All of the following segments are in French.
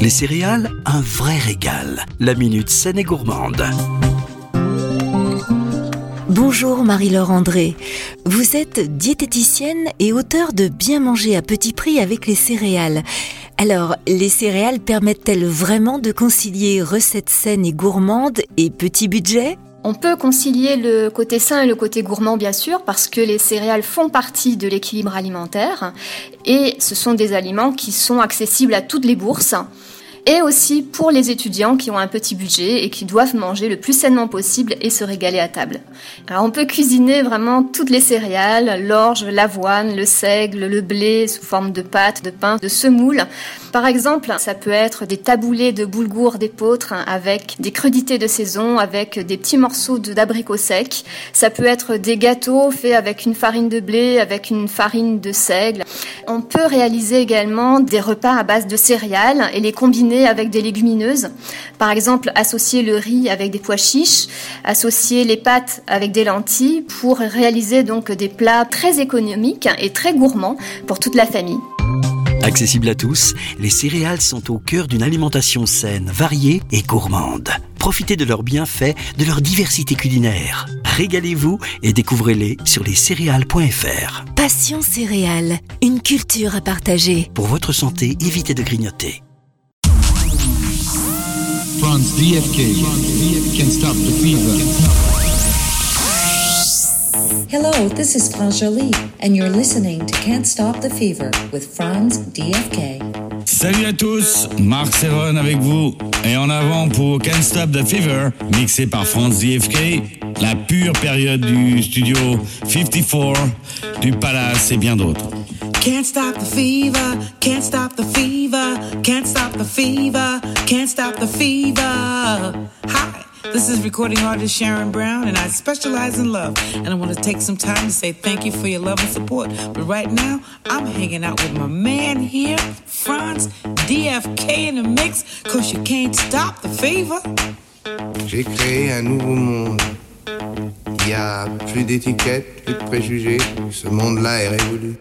Les céréales, un vrai régal. La minute saine et gourmande. Bonjour Marie-Laure André. Vous êtes diététicienne et auteure de Bien manger à petit prix avec les céréales. Alors, les céréales permettent-elles vraiment de concilier recettes saines et gourmandes et petit budget? On peut concilier le côté sain et le côté gourmand, bien sûr, parce que les céréales font partie de l'équilibre alimentaire et ce sont des aliments qui sont accessibles à toutes les bourses et aussi pour les étudiants qui ont un petit budget et qui doivent manger le plus sainement possible et se régaler à table. Alors on peut cuisiner vraiment toutes les céréales, l'orge, l'avoine, le seigle, le blé sous forme de pâte, de pain, de semoule. Par exemple, ça peut être des taboulés de boulgour d'épeautre avec des crudités de saison, avec des petits morceaux d'abricots secs. Ça peut être des gâteaux faits avec une farine de blé, avec une farine de seigle. On peut réaliser également des repas à base de céréales et les combiner avec des légumineuses. Par exemple, associer le riz avec des pois chiches, associer les pâtes avec des lentilles pour réaliser donc des plats très économiques et très gourmands pour toute la famille. Accessible à tous, les céréales sont au cœur d'une alimentation saine, variée et gourmande. Profitez de leurs bienfaits, de leur diversité culinaire. Régalez-vous et découvrez-les sur lescéréales.fr. Passion céréales, une culture à partager. Pour votre santé, évitez de grignoter. Franz DFK can stop the fever. Hello, this is Franz Jolie, and you're listening to Can't Stop the Fever with Franz DFK. Salut à tous, Marc Serron avec vous. Et en avant pour Can't Stop the Fever, mixé par Franz DFK, la pure période du studio 54, du Palace et bien d'autres. Can't stop the fever, can't stop the fever, can't stop the fever, can't stop the fever. Hi, this is recording artist Sharon Brown, and I specialize in love. And I want to take some time to say thank you for your love and support. But right now, I'm hanging out with my man here, Franz DFK in the mix, cause you can't stop the fever. J'ai créé un nouveau monde. Il y a plus d'étiquettes, plus de préjugés. Ce monde-là est révolu.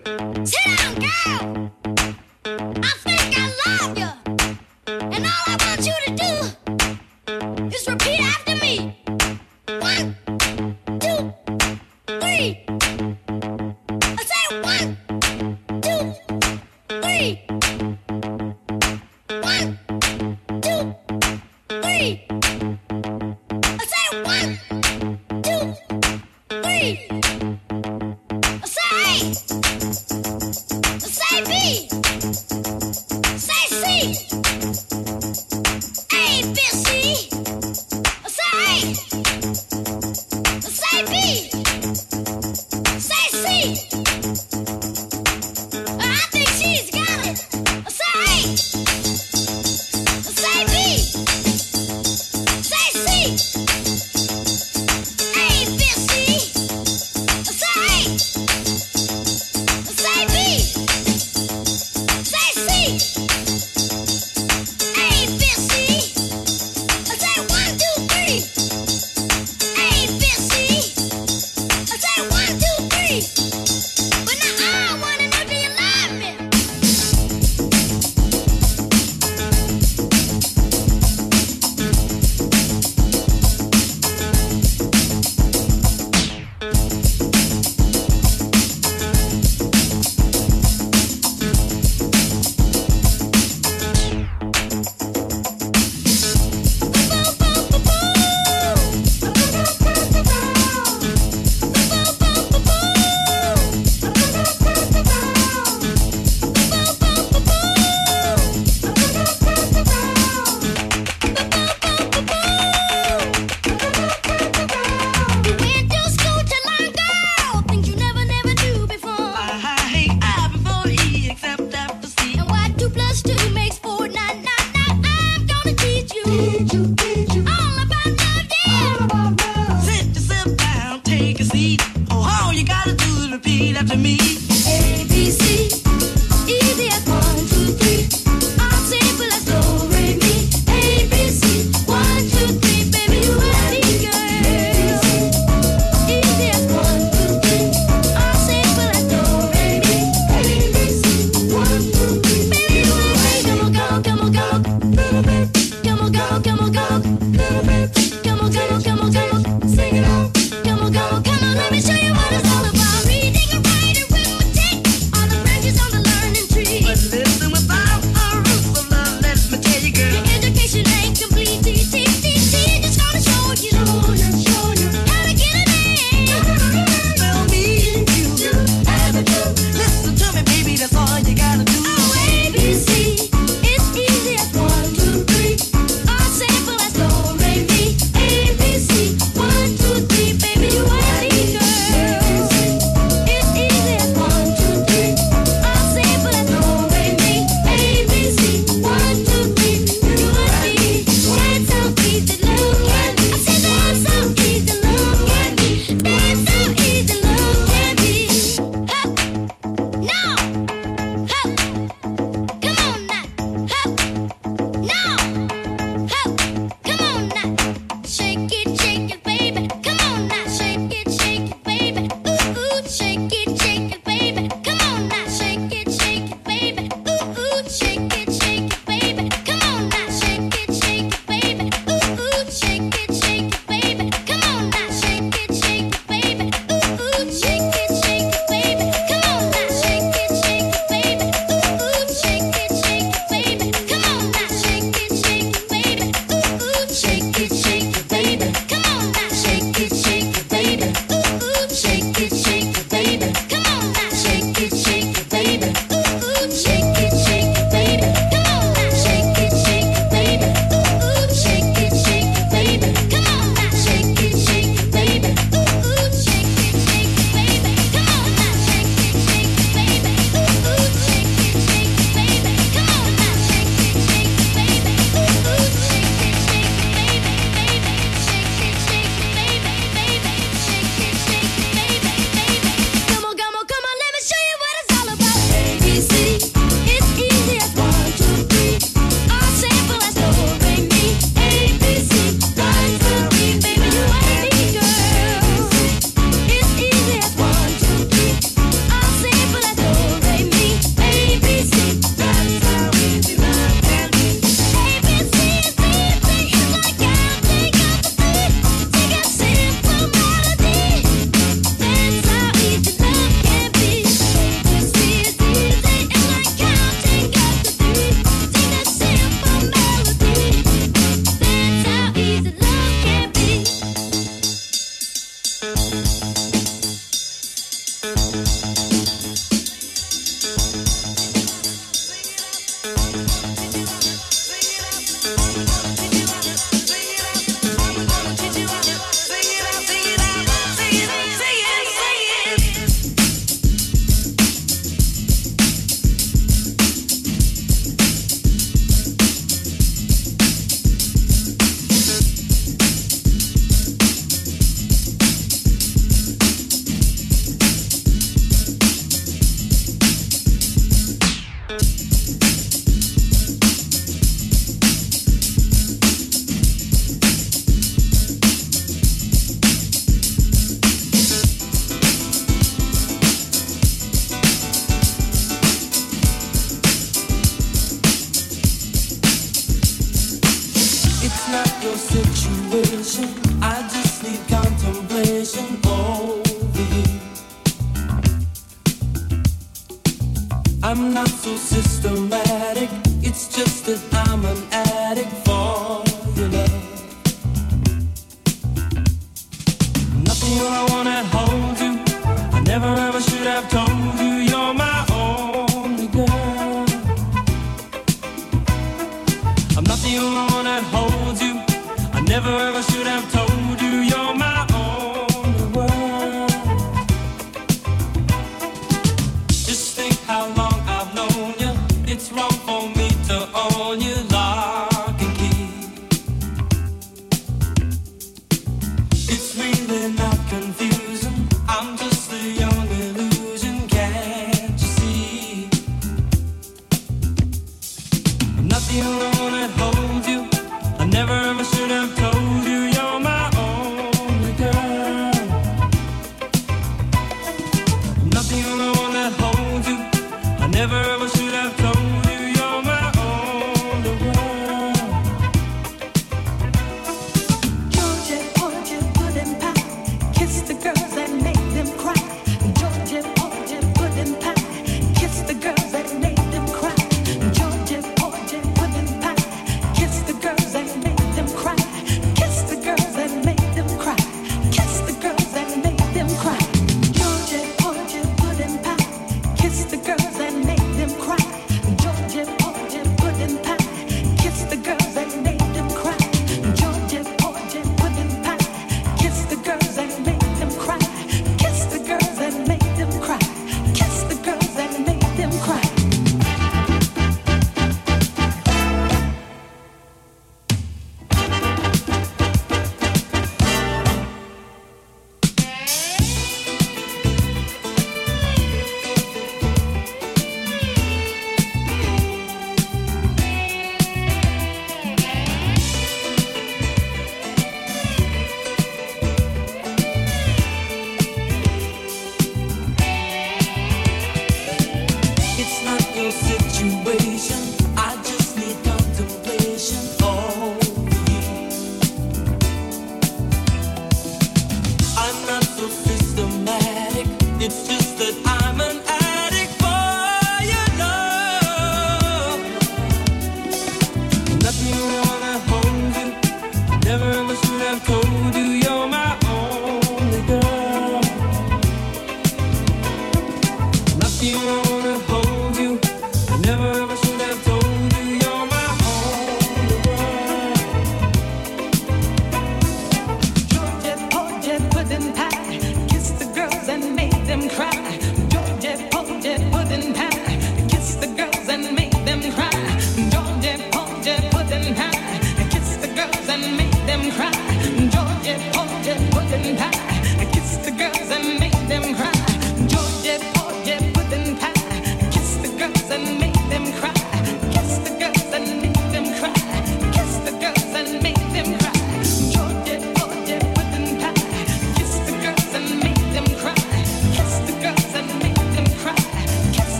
Música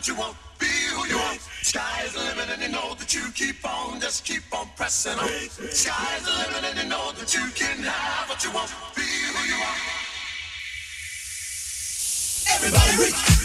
and you won't want, be who you are. Sky's the limit and you know that you keep on, just keep on pressing on. Sky's the limit and you know that you can have what you want. Be who you are. Everybody reach.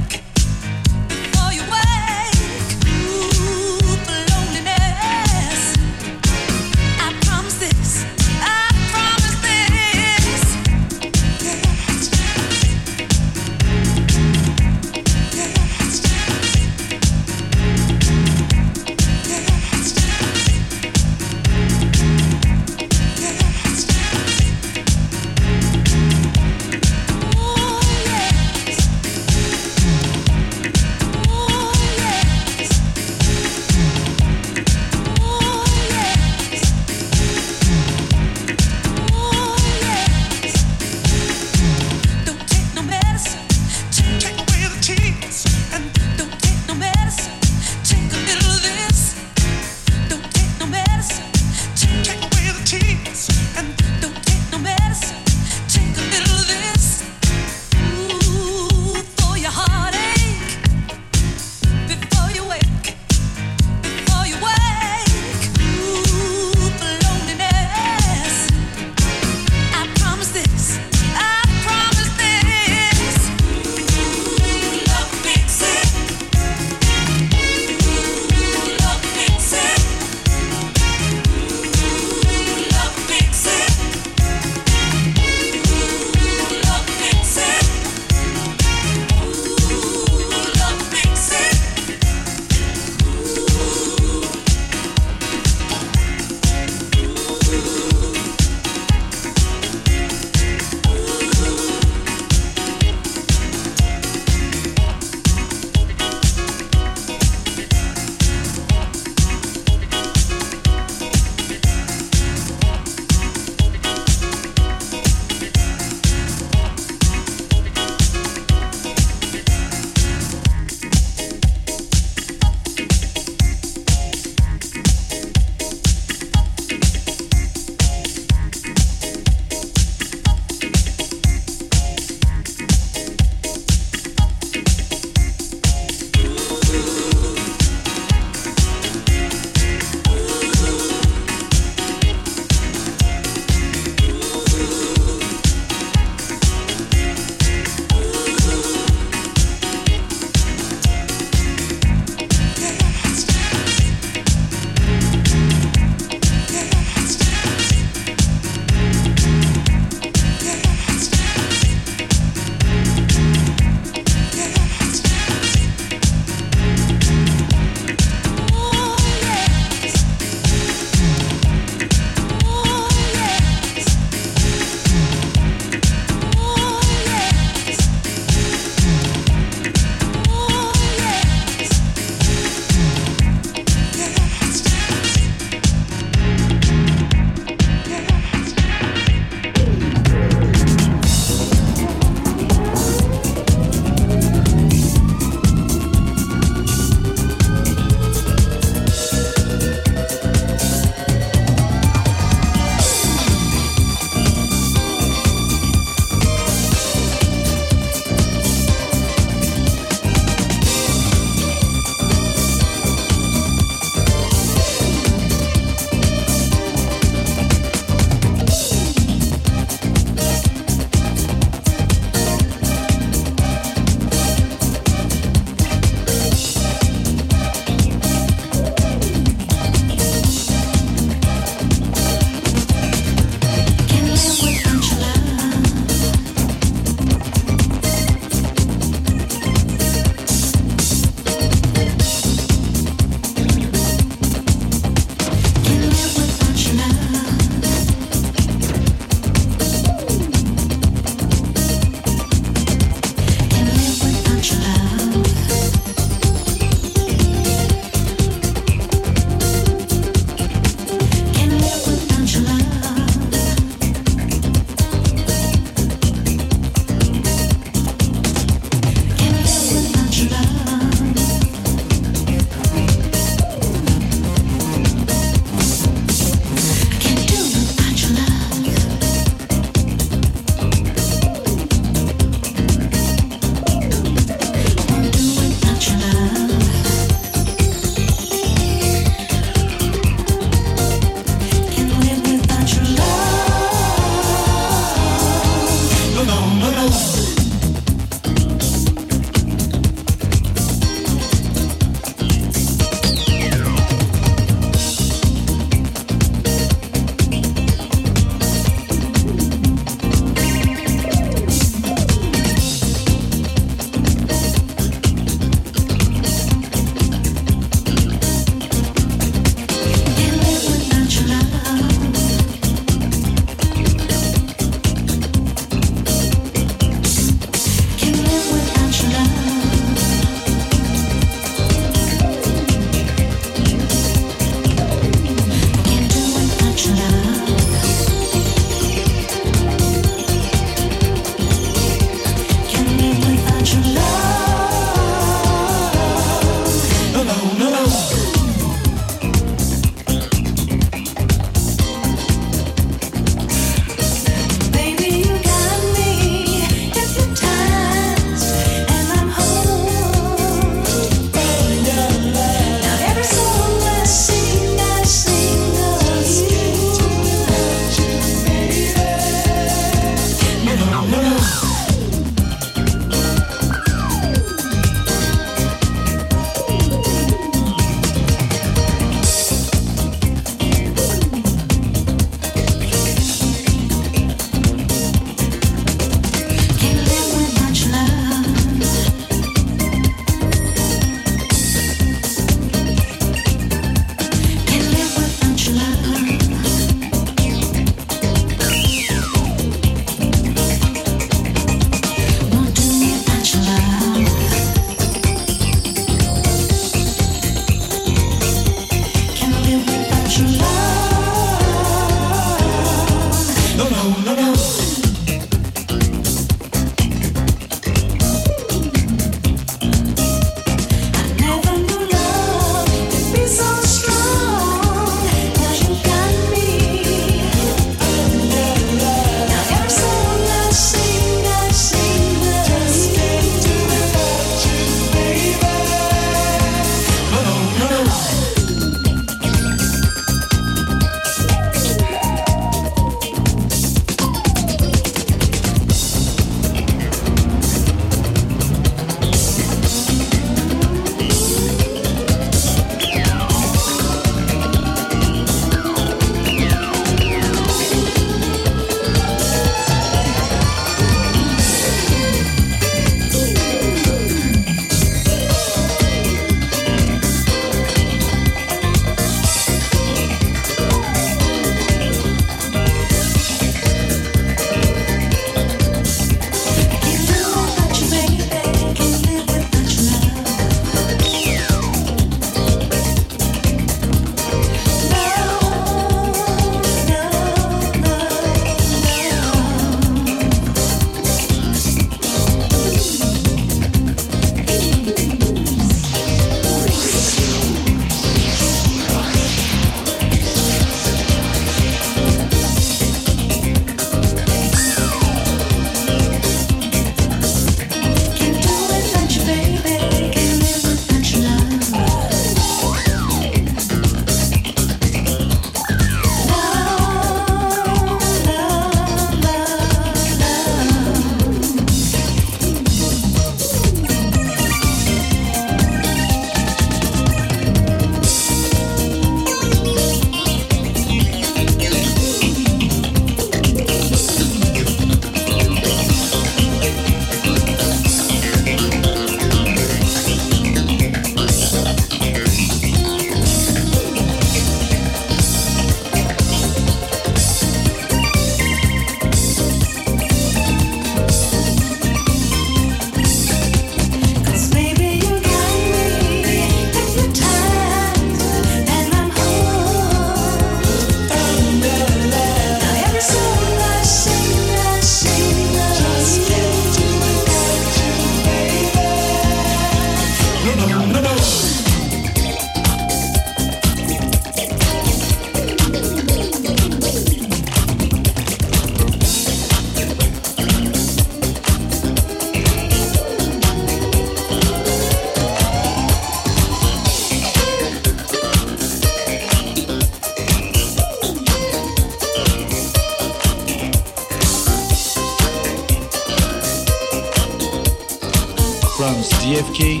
GFK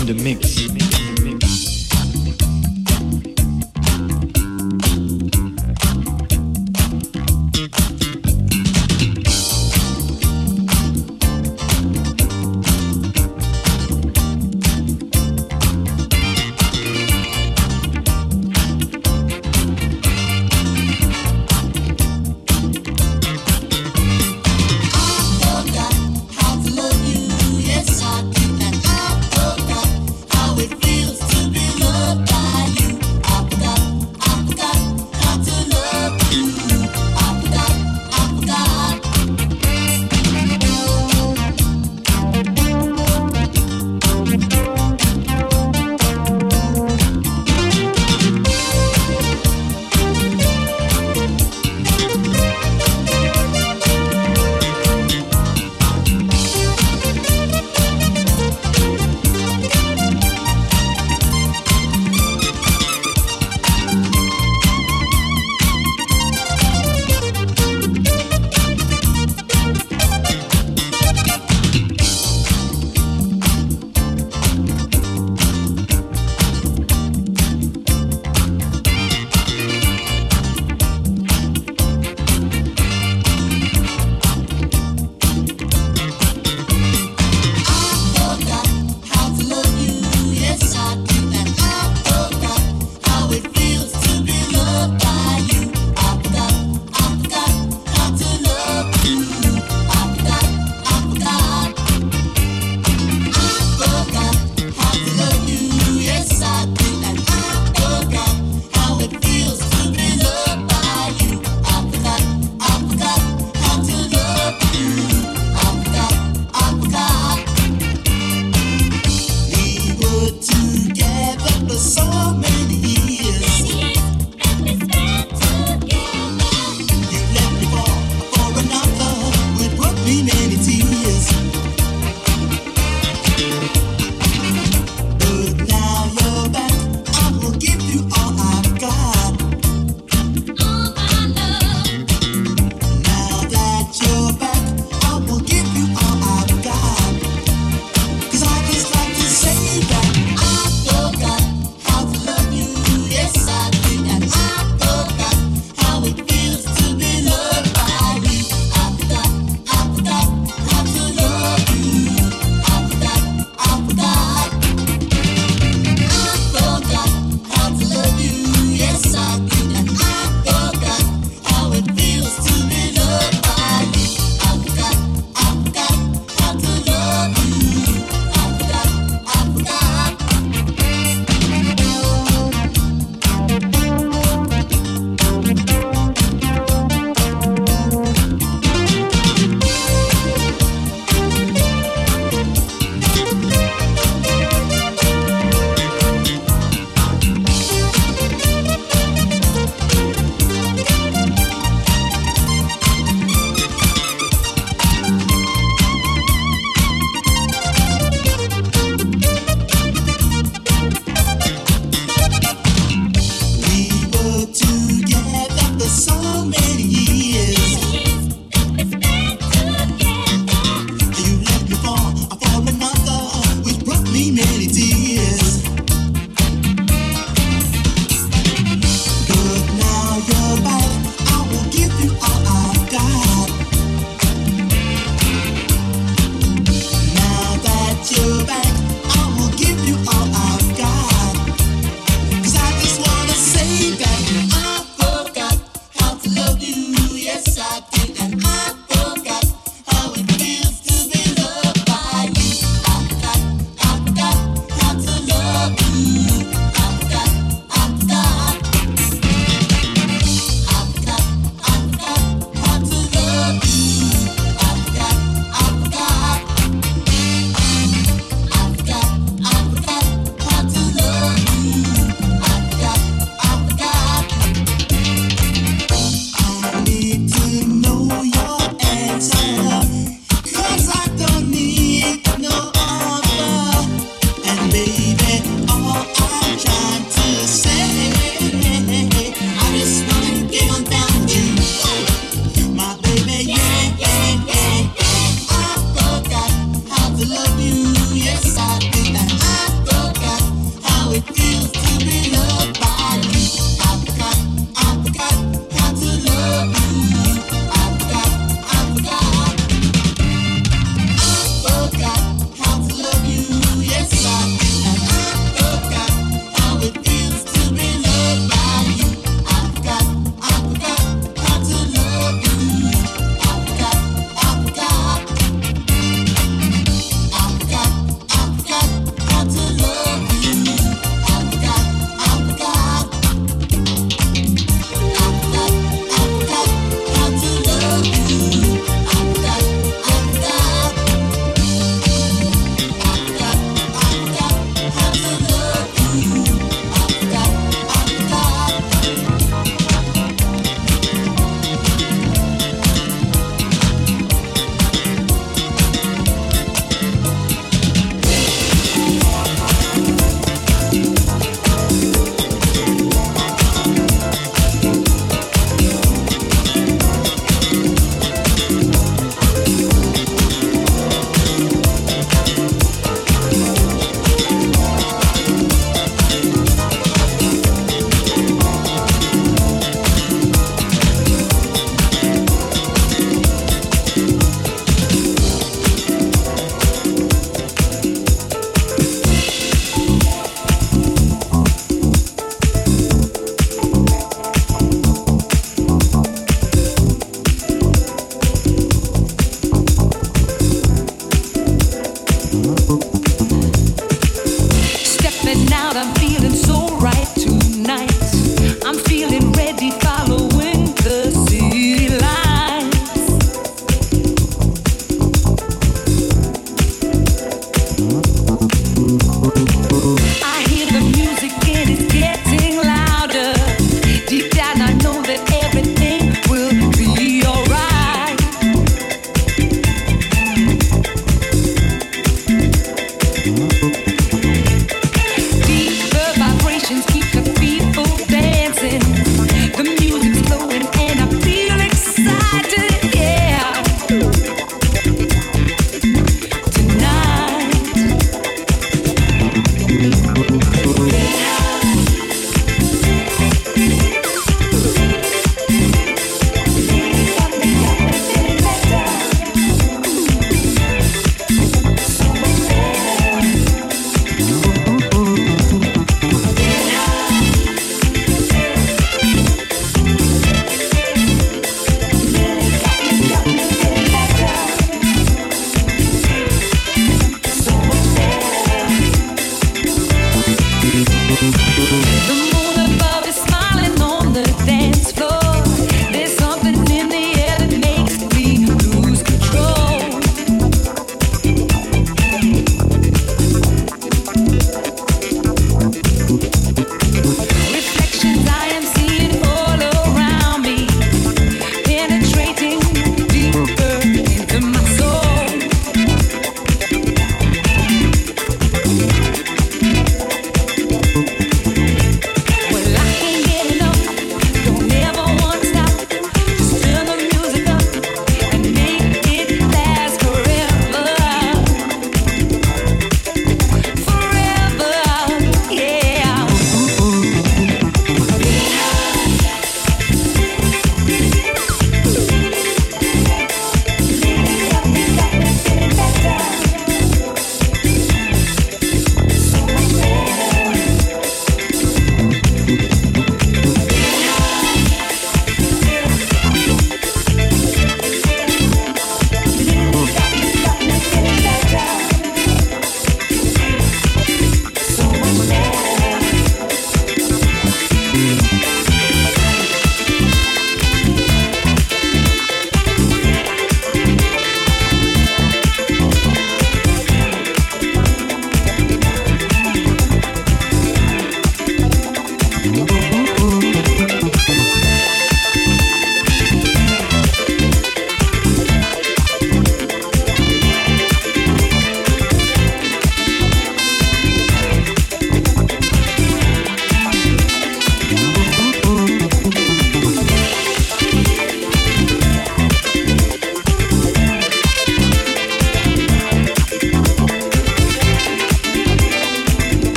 in the mix.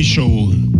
Official.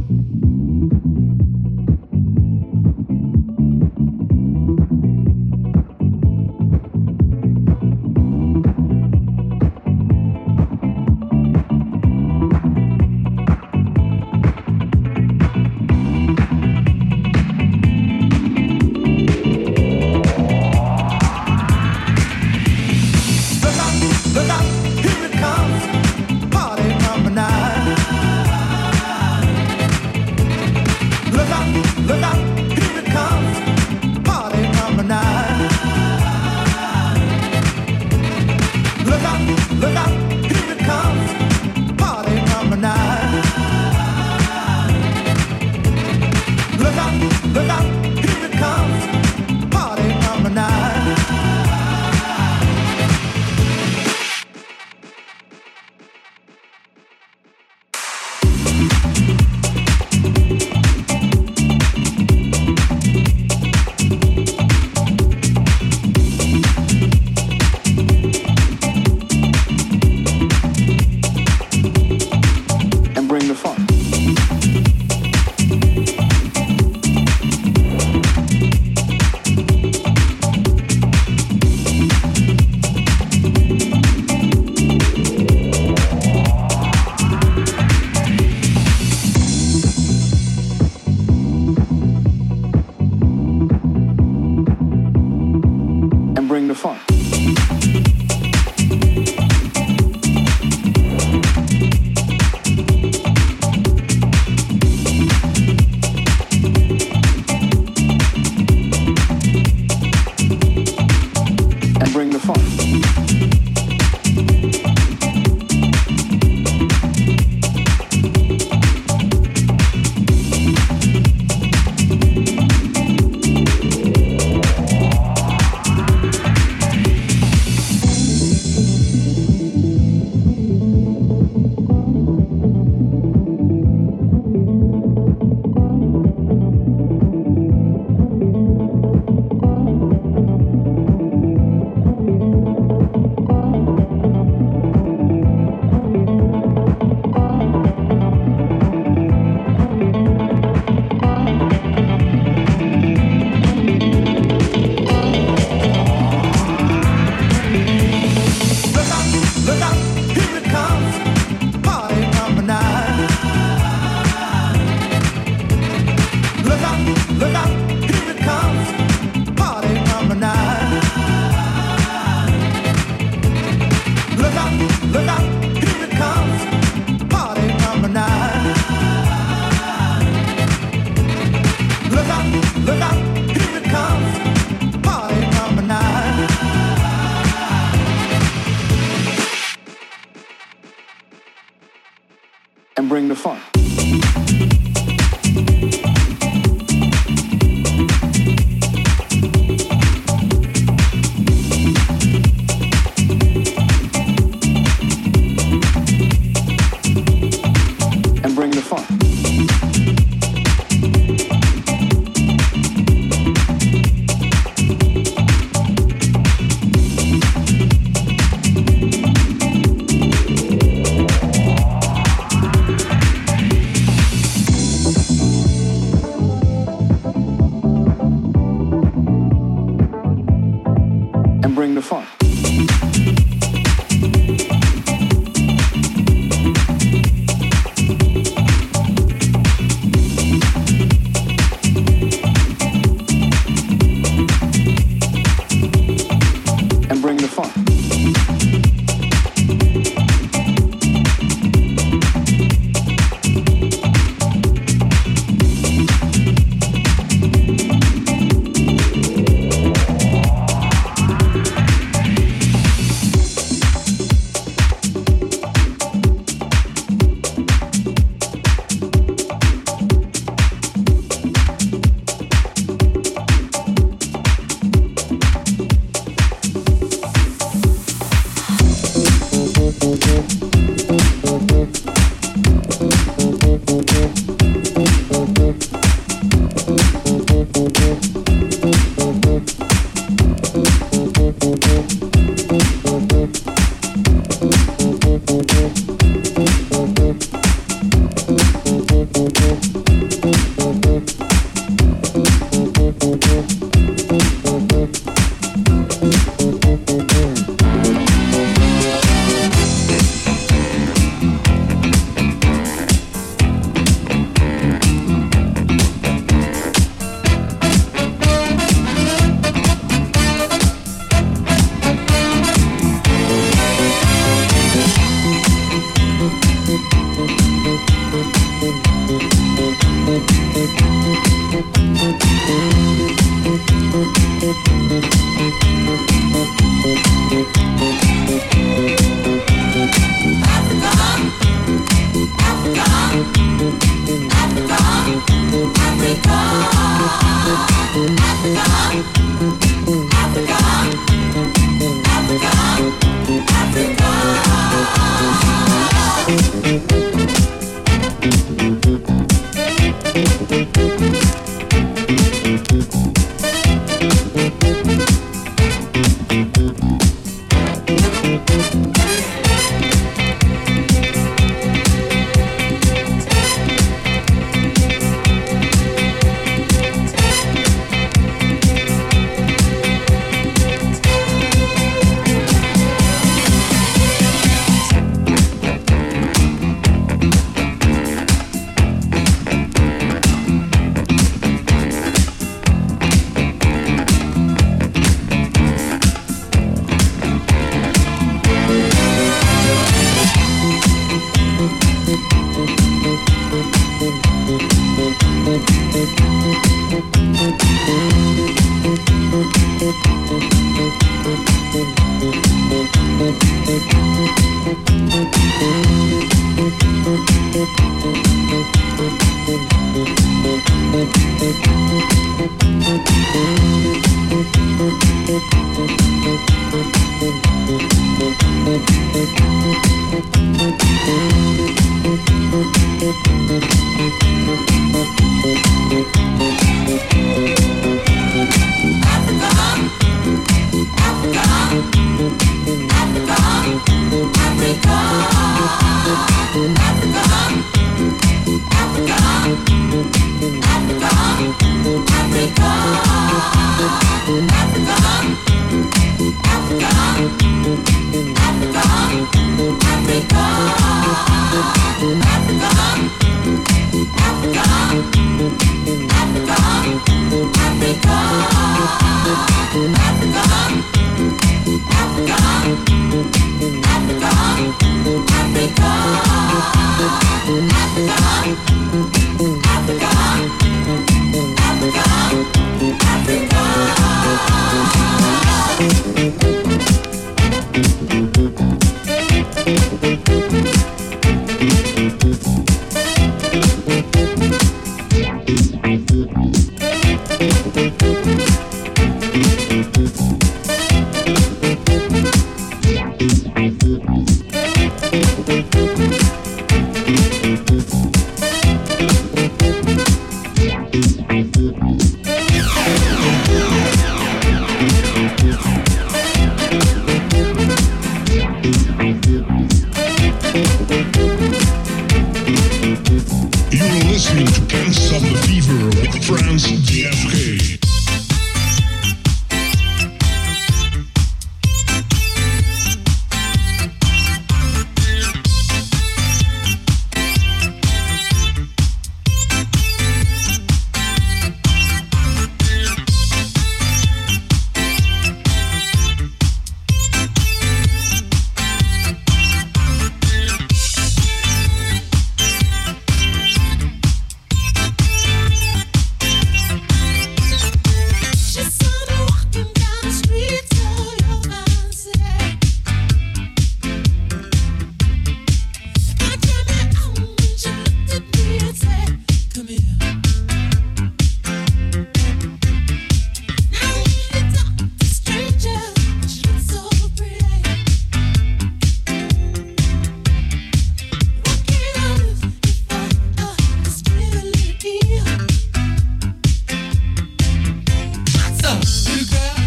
Lucas, Lucas.